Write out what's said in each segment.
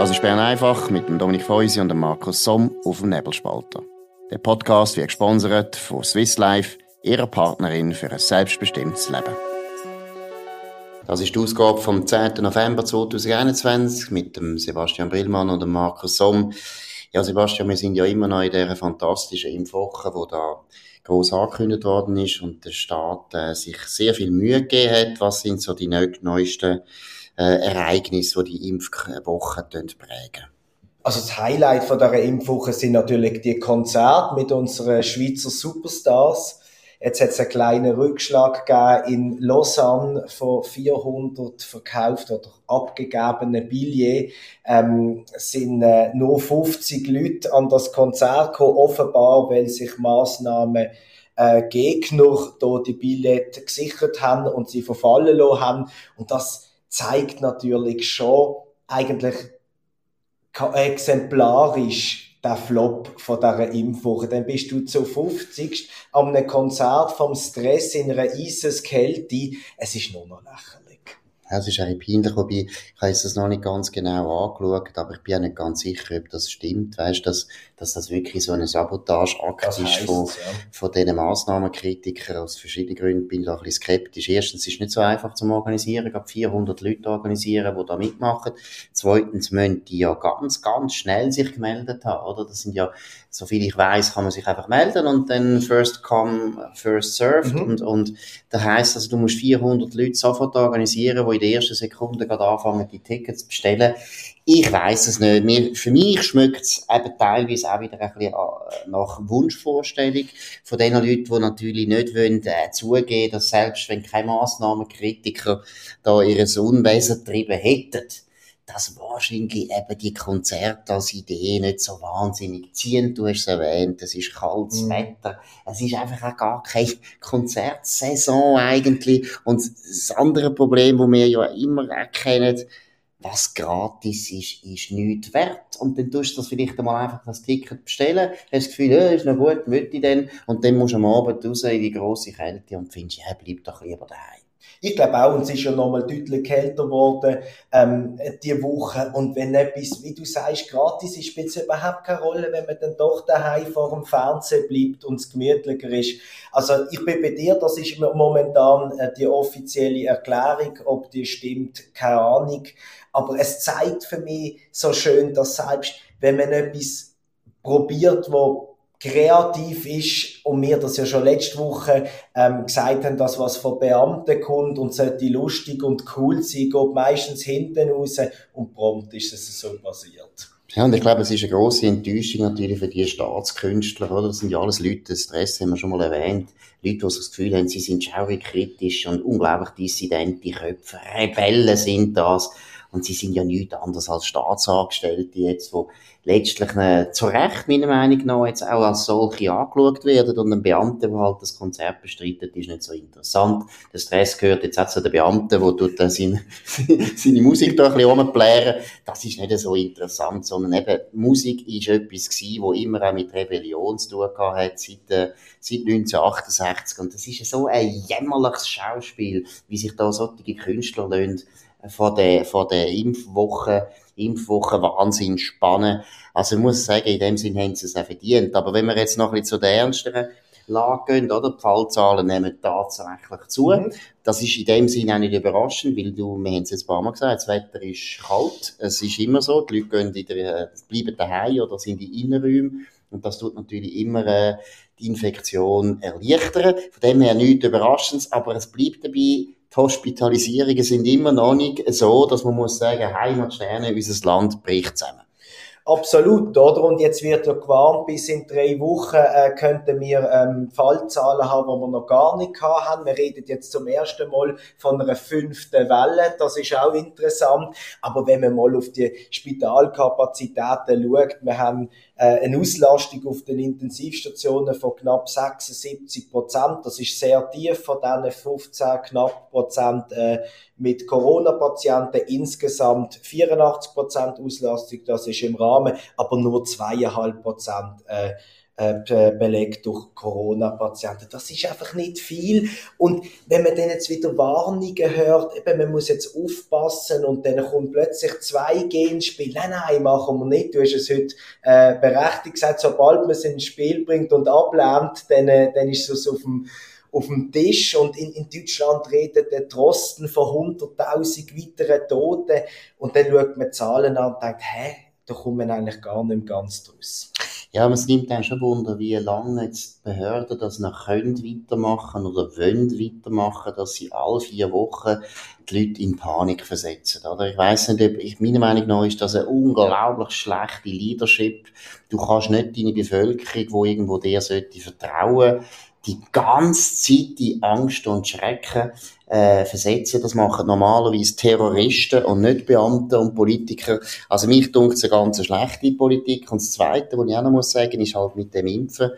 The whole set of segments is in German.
Das ist Bern einfach mit dem Dominik Feusi und dem Markus Somm auf dem Nebelspalter. Der Podcast wird gesponsert von Swiss Life, ihrer Partnerin für ein selbstbestimmtes Leben. Das ist die Ausgabe vom 10. November 2021 mit dem Sebastian Brillmann und dem Markus Somm. Ja, Sebastian, wir sind ja immer noch in dieser fantastischen Impfwoche, wo da groß angekündigt worden ist und der Staat äh, sich sehr viel Mühe gegeben hat. Was sind so die neuesten äh, Ereignisse, die die Impfwoche prägen? Also das Highlight von dieser Impfwoche sind natürlich die Konzerte mit unseren Schweizer Superstars. Jetzt hat es einen kleinen Rückschlag gegeben in Lausanne von 400 verkauft oder abgegebenen Billets. Ähm, sind äh, nur 50 Leute an das Konzert gekommen, offenbar, weil sich Massnahmen äh, Gegner die Billette gesichert haben und sie verfallen lassen haben. Und das zeigt natürlich schon eigentlich exemplarisch der Flop von dieser Impfwoche. Dann bist du zu 50. an einem Konzert vom Stress in einer Eiseskälte. Es ist nur noch lächerlich. Es ist eigentlich peinlich, wobei ich habe das noch nicht ganz genau angeschaut, aber ich bin auch nicht ganz sicher, ob das stimmt. Weißt, dass, dass das wirklich so eine Sabotageakt ist von, ja. von diesen Massnahmenkritikern aus verschiedenen Gründen. Bin da ein bisschen skeptisch. Erstens, es ist nicht so einfach zu organisieren. Ich habe 400 Leute organisieren, die da mitmachen. Zweitens müssen die ja ganz, ganz schnell sich gemeldet haben, oder? Das sind ja, soviel ich weiß, kann man sich einfach melden und dann first come, first served. Mhm. Und, und das heisst also, du musst 400 Leute sofort organisieren, die in der ersten Sekunde gerade anfangen, die Tickets zu bestellen. Ich weiß es nicht. Mir, für mich schmeckt es eben teilweise auch wieder ein bisschen äh, nach Wunschvorstellung von den Leuten, die natürlich nicht wollen, äh, zugeben, dass selbst wenn keine Massnahmenkritiker da ihres Unwesen getrieben hätten, dass wahrscheinlich eben die Konzerte als Idee nicht so wahnsinnig ziehen. Du hast es erwähnt, es ist kaltes mm. Wetter. Es ist einfach auch gar keine Konzertsaison eigentlich. Und das andere Problem, das wir ja immer erkennen, was gratis ist, ist nichts wert. Und dann tust du das vielleicht einmal einfach das Ticket bestellen, hast das Gefühl, ja, ist noch gut, möchte ich denn? Und dann musst du am Abend raus in die grosse Kälte und findest, ja, bleib doch lieber daheim. Ich glaube auch, und es ist ja nochmal deutlich kälter geworden, ähm, die Woche. Und wenn etwas, wie du sagst, gratis ist, spielt es überhaupt keine Rolle, wenn man dann doch daheim vor dem Fernsehen bleibt und es gemütlicher ist. Also, ich bin bei dir, das ist momentan äh, die offizielle Erklärung, ob die stimmt, keine Ahnung. Aber es zeigt für mich so schön, dass selbst wenn man etwas probiert, wo kreativ ist und mir das ja schon letzte Woche ähm, gesagt haben, dass was von Beamten kommt und sollte lustig und cool sein, geht meistens hinten raus und prompt ist es so passiert. Ja, und ich glaube, es ist eine grosse Enttäuschung natürlich für die Staatskünstler, oder? Das sind ja alles Leute, Stress haben wir schon mal erwähnt. Leute, die das Gefühl haben, sie sind schaurig kritisch und unglaublich dissidente Köpfe. Rebellen sind das. Und sie sind ja nichts anderes als Staatsangestellte jetzt, wo letztlich äh, zu Recht, meiner Meinung nach, jetzt auch als solche angeschaut werden. Und ein Beamter, der halt das Konzert bestreitet, ist nicht so interessant. Der Stress gehört jetzt auch zu den Beamten, wo tut dann seine, seine Musik da ein bisschen rumplären. Das ist nicht so interessant, sondern eben, Musik ist etwas gewesen, wo immer auch mit Rebellion zu tun hat, seit, äh, seit 1968. Und das ist so ein jämmerliches Schauspiel, wie sich da solche Künstler lassen, von der, von der Impfwoche, Impfwoche Wahnsinn spannen. Also ich muss sagen, in dem Sinn haben sie es auch verdient. Aber wenn wir jetzt noch ein bisschen zu der ernsteren Lage gehen, oder? Die Fallzahlen nehmen tatsächlich zu. Mhm. Das ist in dem Sinn auch nicht überraschend, weil du, wir haben es jetzt ein paar Mal gesagt, das Wetter ist kalt. Es ist immer so. Die Leute gehen in der, bleiben daheim oder sind in Innenräumen. Und das tut natürlich immer äh, die Infektion erleichtern. Von dem her nichts Überraschendes, aber es bleibt dabei, die Hospitalisierungen sind immer noch nicht so, dass man muss sagen, Heimatsterne, unser Land bricht zusammen. Absolut, oder? Und jetzt wird ja gewarnt, bis in drei Wochen äh, könnten wir ähm, Fallzahlen haben, die wir noch gar nicht haben. Wir reden jetzt zum ersten Mal von einer fünften Welle. Das ist auch interessant. Aber wenn man mal auf die Spitalkapazitäten schaut, wir haben eine Auslastung auf den Intensivstationen von knapp 76 Prozent. Das ist sehr tief von diesen 15 knapp Prozent äh, mit Corona-Patienten. Insgesamt 84 Prozent Auslastung, das ist im Rahmen, aber nur zweieinhalb Prozent äh, äh, belegt durch Corona-Patienten. Das ist einfach nicht viel. Und wenn man dann jetzt wieder Warnungen hört, eben, man muss jetzt aufpassen und dann kommt plötzlich 2G ins Spiel. Nein, nein, machen wir nicht. Du hast es heute äh, berechtigt gesagt, sobald man es ins Spiel bringt und ablehnt, dann, äh, dann ist es auf dem auf dem Tisch und in, in Deutschland redet der Trosten von 100.000 weiteren Toten und dann schaut man Zahlen an und denkt, hä, da kommt man eigentlich gar nicht ganz draus. Ja, aber es nimmt dann schon Wunder, wie lange jetzt die Behörden das noch können weitermachen oder wollen weitermachen, dass sie alle vier Wochen die Leute in Panik versetzen. Oder? Ich weiß nicht, ob, ich, meiner Meinung nach ist das eine unglaublich schlechte Leadership. Du kannst nicht deine Bevölkerung, die irgendwo dir sollte vertrauen, die ganze Zeit die Angst und Schrecken äh, versetzen. Das machen normalerweise Terroristen und nicht Beamte und Politiker. Also mich dunkt es eine ganz schlechte Politik. Und das Zweite, was ich auch noch muss sagen, ist halt mit dem Impfen.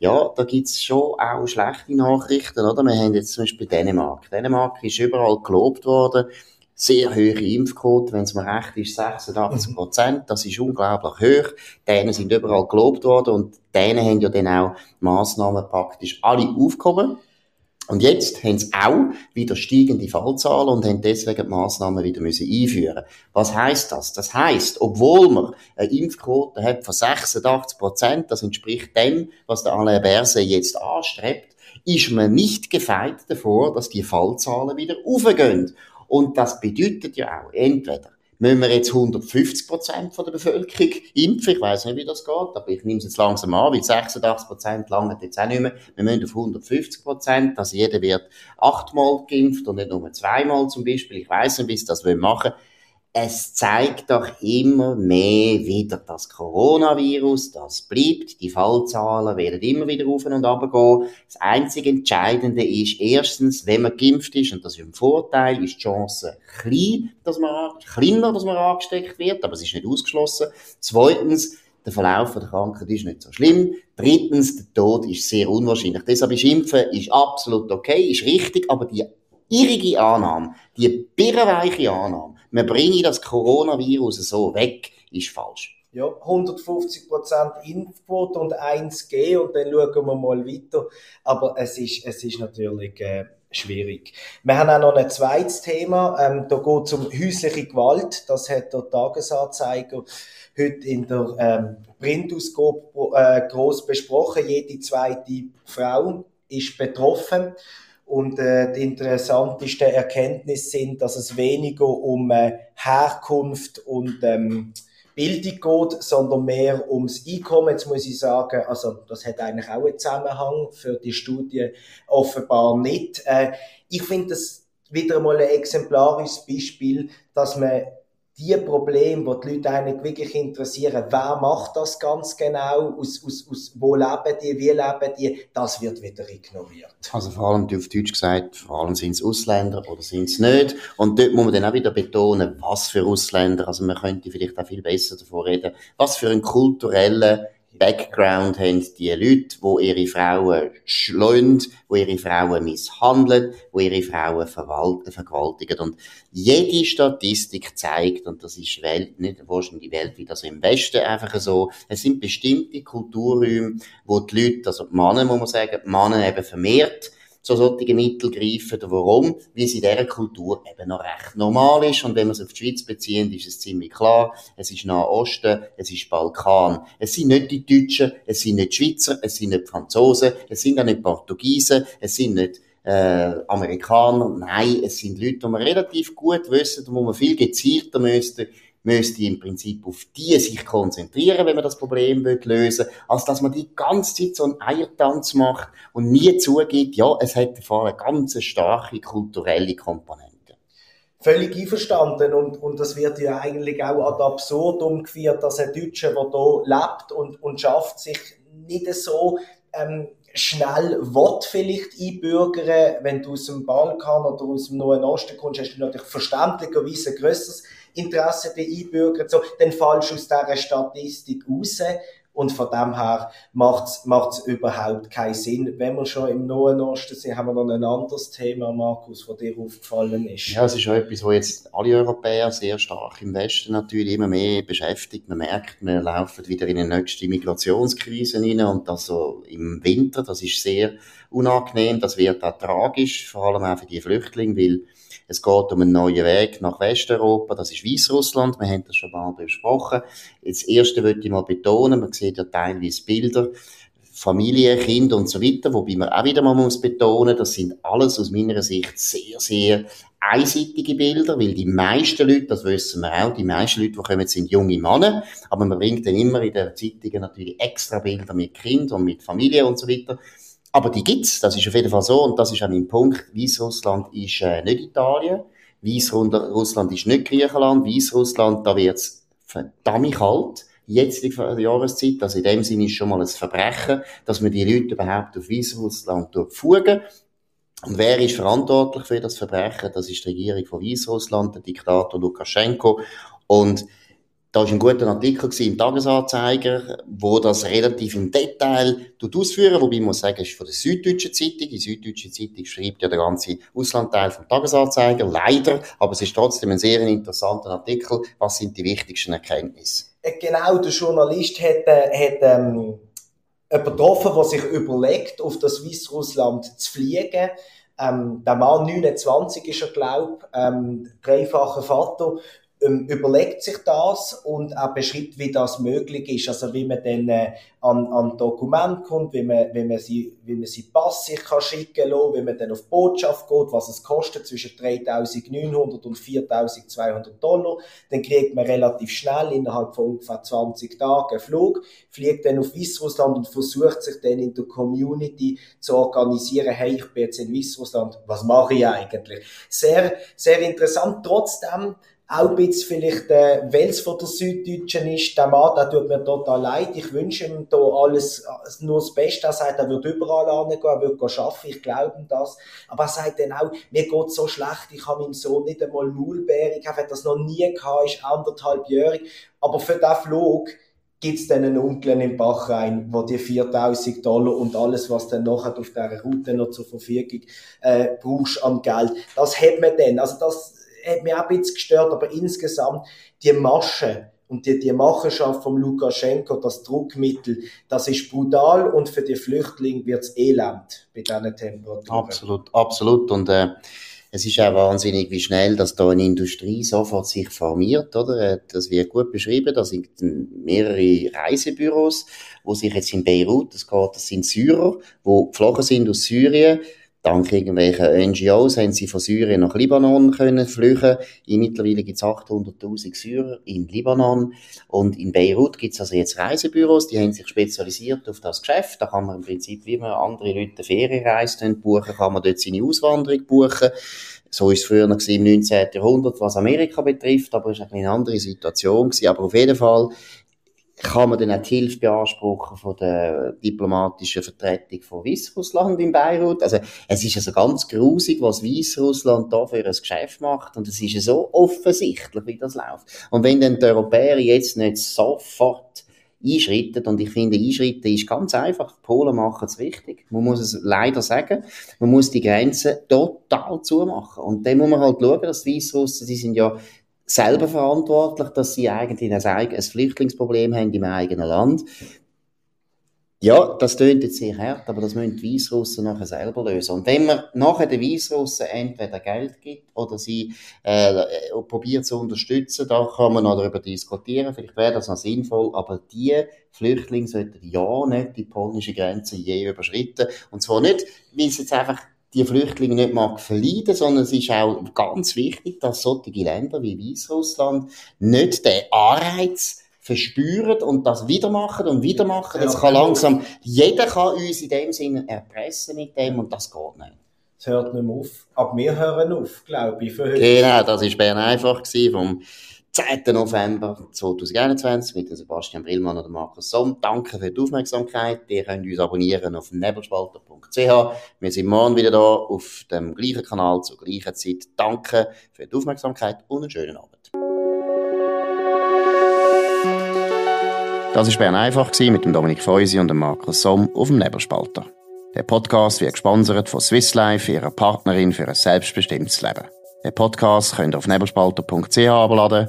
Ja, da gibt's schon auch schlechte Nachrichten, oder? Wir haben jetzt zum Beispiel Dänemark. Dänemark ist überall gelobt worden sehr hohe Impfquote, wenn es mir recht ist, 86 Prozent. Das ist unglaublich hoch. Dänen sind überall gelobt worden und Dänen haben ja dann auch Massnahmen praktisch alle aufgehoben. Und jetzt haben sie auch wieder steigende Fallzahlen und haben deswegen die Massnahmen wieder müssen einführen. Was heißt das? Das heißt, obwohl man eine Impfquote hat von 86 Prozent, das entspricht dem, was der Alain Berset jetzt anstrebt, ist man nicht gefeit davor, dass die Fallzahlen wieder aufgehen. Und das bedeutet ja auch, entweder müssen wir jetzt 150 Prozent der Bevölkerung impfen. Ich weiß nicht, wie das geht, aber ich nehme es jetzt langsam an, weil 86 Prozent lange jetzt auch nicht mehr. Wir müssen auf 150 Prozent, also jeder wird achtmal geimpft und nicht nur zweimal zum Beispiel. Ich weiß nicht, wie sie das machen wollen es zeigt doch immer mehr wieder das Coronavirus, das bleibt, die Fallzahlen werden immer wieder rauf und runter gehen. Das einzige Entscheidende ist, erstens, wenn man geimpft ist, und das ist ein Vorteil, ist die Chance klein, dass man, kleiner, dass man angesteckt wird, aber es ist nicht ausgeschlossen. Zweitens, der Verlauf der Krankheit ist nicht so schlimm. Drittens, der Tod ist sehr unwahrscheinlich. Deshalb ist Impfen ist absolut okay, ist richtig, aber die irrige Annahme, die birrenweiche Annahme, man bringe das Coronavirus so weg, ist falsch. Ja, 150% Impfquote und 1G und dann schauen wir mal weiter. Aber es ist, es ist natürlich äh, schwierig. Wir haben auch noch ein zweites Thema. Ähm, da geht es um häusliche Gewalt. Das hat der Tagesanzeiger heute in der ähm, Printausgabe äh, groß besprochen. Jede zweite Frau ist betroffen. Und äh, die interessantesten Erkenntnisse sind, dass es weniger um äh, Herkunft und ähm, Bildung geht, sondern mehr ums Einkommen. Jetzt muss ich sagen, also das hat eigentlich auch einen Zusammenhang für die Studie offenbar nicht. Äh, ich finde das wieder mal ein exemplarisches Beispiel, dass man die Probleme, die die Leute eigentlich wirklich interessieren, wer macht das ganz genau, aus, aus, aus wo leben die, wie leben die, das wird wieder ignoriert. Also vor allem, auf Deutsch gesagt, vor allem sind es Ausländer oder sind es nicht. Und dort muss man dann auch wieder betonen, was für Ausländer, also man könnte vielleicht auch viel besser davon reden, was für einen kulturellen Background haben die Leute, wo ihre Frauen schlagen, wo ihre Frauen misshandeln, wo ihre Frauen vergewaltigen. Und jede Statistik zeigt, und das ist Welt, nicht wahrscheinlich die Welt wie das im Westen einfach so, es sind bestimmte Kulturräume, wo die Leute, also die Männer, muss man sagen, die Männer eben vermehrt zu solchen Mitteln greifen. Warum? Weil es in dieser Kultur eben noch recht normal ist. Und wenn wir es auf die Schweiz beziehen, ist es ziemlich klar. Es ist Nahe Osten, es ist Balkan. Es sind nicht die Deutschen, es sind nicht die Schweizer, es sind nicht die Franzosen, es sind auch nicht Portugiesen, es sind nicht äh, Amerikaner. Nein, es sind Leute, die man relativ gut wissen wo man viel gezielter müsste müsste im Prinzip auf die sich konzentrieren, wenn man das Problem lösen will, als dass man die ganze Zeit so einen Eiertanz macht und nie zugibt, ja, es hat vor eine ganz starke kulturelle Komponente. Völlig einverstanden und, und das wird ja eigentlich auch ad absurdum geführt, dass ein Deutscher, der hier lebt und, und schafft, sich nicht so ähm, schnell Wort vielleicht einbürgern. Wenn du aus dem Balkan oder aus dem Nahen Osten kommst, hast du natürlich verständlicherweise ein grösseres Interesse der Einbürger, so, dann fallst du aus dieser Statistik raus. Und von dem her macht es überhaupt keinen Sinn. Wenn wir schon im Nahen Osten sind, haben wir noch ein anderes Thema, Markus, das dir aufgefallen ist. Ja, es ist auch etwas, was jetzt alle Europäer sehr stark im Westen natürlich immer mehr beschäftigt. Man merkt, wir laufen wieder in eine nächste Migrationskrise hinein und das so im Winter, das ist sehr unangenehm, das wird auch tragisch, vor allem auch für die Flüchtlinge, weil es geht um einen neuen Weg nach Westeuropa, das ist Weißrussland, wir haben das schon mal besprochen. Das erste möchte ich mal betonen, man sieht ja teilweise Bilder, Familie, Kinder und so weiter, wobei man auch wieder mal muss betonen, das sind alles aus meiner Sicht sehr, sehr einseitige Bilder, weil die meisten Leute, das wissen wir auch, die meisten Leute, die kommen, sind junge Männer, aber man bringt dann immer in den Zeitungen natürlich extra Bilder mit Kind und mit Familie und so weiter. Aber die gibt's, das ist auf jeden Fall so, und das ist auch mein Punkt. Weißrussland ist äh, nicht Italien, Weißrussland ist nicht Griechenland, Weißrussland, da wird's verdammt kalt, jetzt der Jahreszeit, also in dem Sinne ist schon mal ein Verbrechen, dass man die Leute überhaupt auf Weißrussland durchfugen. Und wer ist verantwortlich für das Verbrechen? Das ist die Regierung von Weißrussland, der Diktator Lukaschenko. Und da war ein guter Artikel im Tagesanzeiger, wo das relativ im Detail ausführen, wobei ich muss sagen, es ist von der Süddeutschen Zeitung. Die Süddeutsche Zeitung schreibt ja den ganzen Auslandteil vom Tagesanzeiger, leider, aber es ist trotzdem ein sehr interessanter Artikel. Was sind die wichtigsten Erkenntnisse? Äh, genau, der Journalist hat, äh, hat ähm, jemanden getroffen, der sich überlegt, auf das Weißrussland zu fliegen. Ähm, der Mann 29 ist er, glaube ich, ähm, dreifacher Vater überlegt sich das und er beschreibt, wie das möglich ist. Also wie man dann äh, an, an Dokument kommt, wie man, wie man sie, wie man sie Pass sich kann schicken lassen, wie man dann auf Botschaft geht, was es kostet zwischen 3.900 und 4.200 Dollar. Dann kriegt man relativ schnell innerhalb von ungefähr 20 Tagen Flug, fliegt dann auf Weißrussland und versucht sich dann in der Community zu organisieren, hey, ich bin jetzt in Weißrussland, was mache ich eigentlich? Sehr, sehr interessant. Trotzdem, auch ein bisschen vielleicht äh, Wels von der Süddeutschen ist, der Mann, der tut mir total leid. Ich wünsche ihm da alles, nur das Beste. Er sagt, er wird überall hingehen, er wird arbeiten, ich glaube ihm das. Aber er sagt dann auch, mir geht so schlecht, ich habe meinem Sohn nicht einmal Maulbeere, ich habe das noch nie gehabt, ist anderthalbjährig. Aber für den Flug gibt's dann einen Onkel im Bach rein, wo die 4000 Dollar und alles, was dann nachher auf dieser Route noch zur Verfügung äh, brauchst an Geld, das hat man dann. Also das hat mich auch ein bisschen gestört, aber insgesamt die Masche und die, die Machenschaft von Lukaschenko, das Druckmittel, das ist brutal und für die Flüchtlinge wird's elend bei diesen Temperaturen. Absolut, absolut. Und äh, es ist auch wahnsinnig, wie schnell dass da eine Industrie sofort sich formiert, oder? Äh, das wird gut beschrieben. Da sind mehrere Reisebüros, wo sich jetzt in Beirut, das geht, das sind Syrer, wo geflogen sind aus Syrien, Dank irgendwelchen NGOs haben sie von Syrien nach Libanon können flüchten. Mittlerweile gibt es 800.000 Syrer in Libanon. Und in Beirut gibt es also jetzt Reisebüros, die haben sich spezialisiert auf das Geschäft. Da kann man im Prinzip, wie man andere Leute Ferienreise buchen, kann man dort seine Auswanderung buchen. So ist es früher noch im 19. Jahrhundert, was Amerika betrifft, aber es war eine andere Situation. Aber auf jeden Fall kann man dann auch die Hilfe beanspruchen von der diplomatischen Vertretung von Weißrussland in Beirut. Also, es ist also ganz grusig, was Weißrussland da für ein Geschäft macht. Und es ist ja so offensichtlich, wie das läuft. Und wenn dann die Europäer jetzt nicht sofort einschritten, und ich finde, einschritten ist ganz einfach. Die Polen machen es richtig. Man muss es leider sagen. Man muss die Grenzen total zumachen. Und dann muss man halt schauen, dass die Weißrussen, die sind ja selber verantwortlich, dass sie eigentlich ein, ein Flüchtlingsproblem haben im eigenen Land. Ja, das tönt jetzt sehr hart, aber das müssen die Weißrussen nachher selber lösen. Und wenn man nachher den Weißrussen entweder Geld gibt oder sie äh, probiert zu unterstützen, da kann man noch darüber diskutieren. Vielleicht wäre das noch sinnvoll, aber die Flüchtlinge sollten ja nicht die polnische Grenze je überschritten. Und zwar nicht, weil sie jetzt einfach die Flüchtlinge nicht mag verleiden, sondern es ist auch ganz wichtig, dass solche Länder wie Weißrussland nicht den Anreiz verspüren und das wieder machen und wieder machen. Das kann langsam, jeder kann uns in dem Sinne erpressen mit dem und das geht nicht. Es hört nicht mehr auf. Aber wir hören auf, glaube ich, für heute. Genau, das war Bern einfach vom 10. November 2021 mit Sebastian Brillmann und Markus Somm. Danke für die Aufmerksamkeit. Ihr könnt uns abonnieren auf nebelspalter.ch. Wir sind morgen wieder da auf dem gleichen Kanal zur gleichen Zeit. Danke für die Aufmerksamkeit und einen schönen Abend. Das war Bern einfach mit dem Dominik Feusi und dem Markus Somm auf dem Nebelspalter. Der Podcast wird gesponsert von Swiss Life, ihrer Partnerin für ein selbstbestimmtes Leben. Den Podcast könnt ihr auf nebelspalter.ch abladen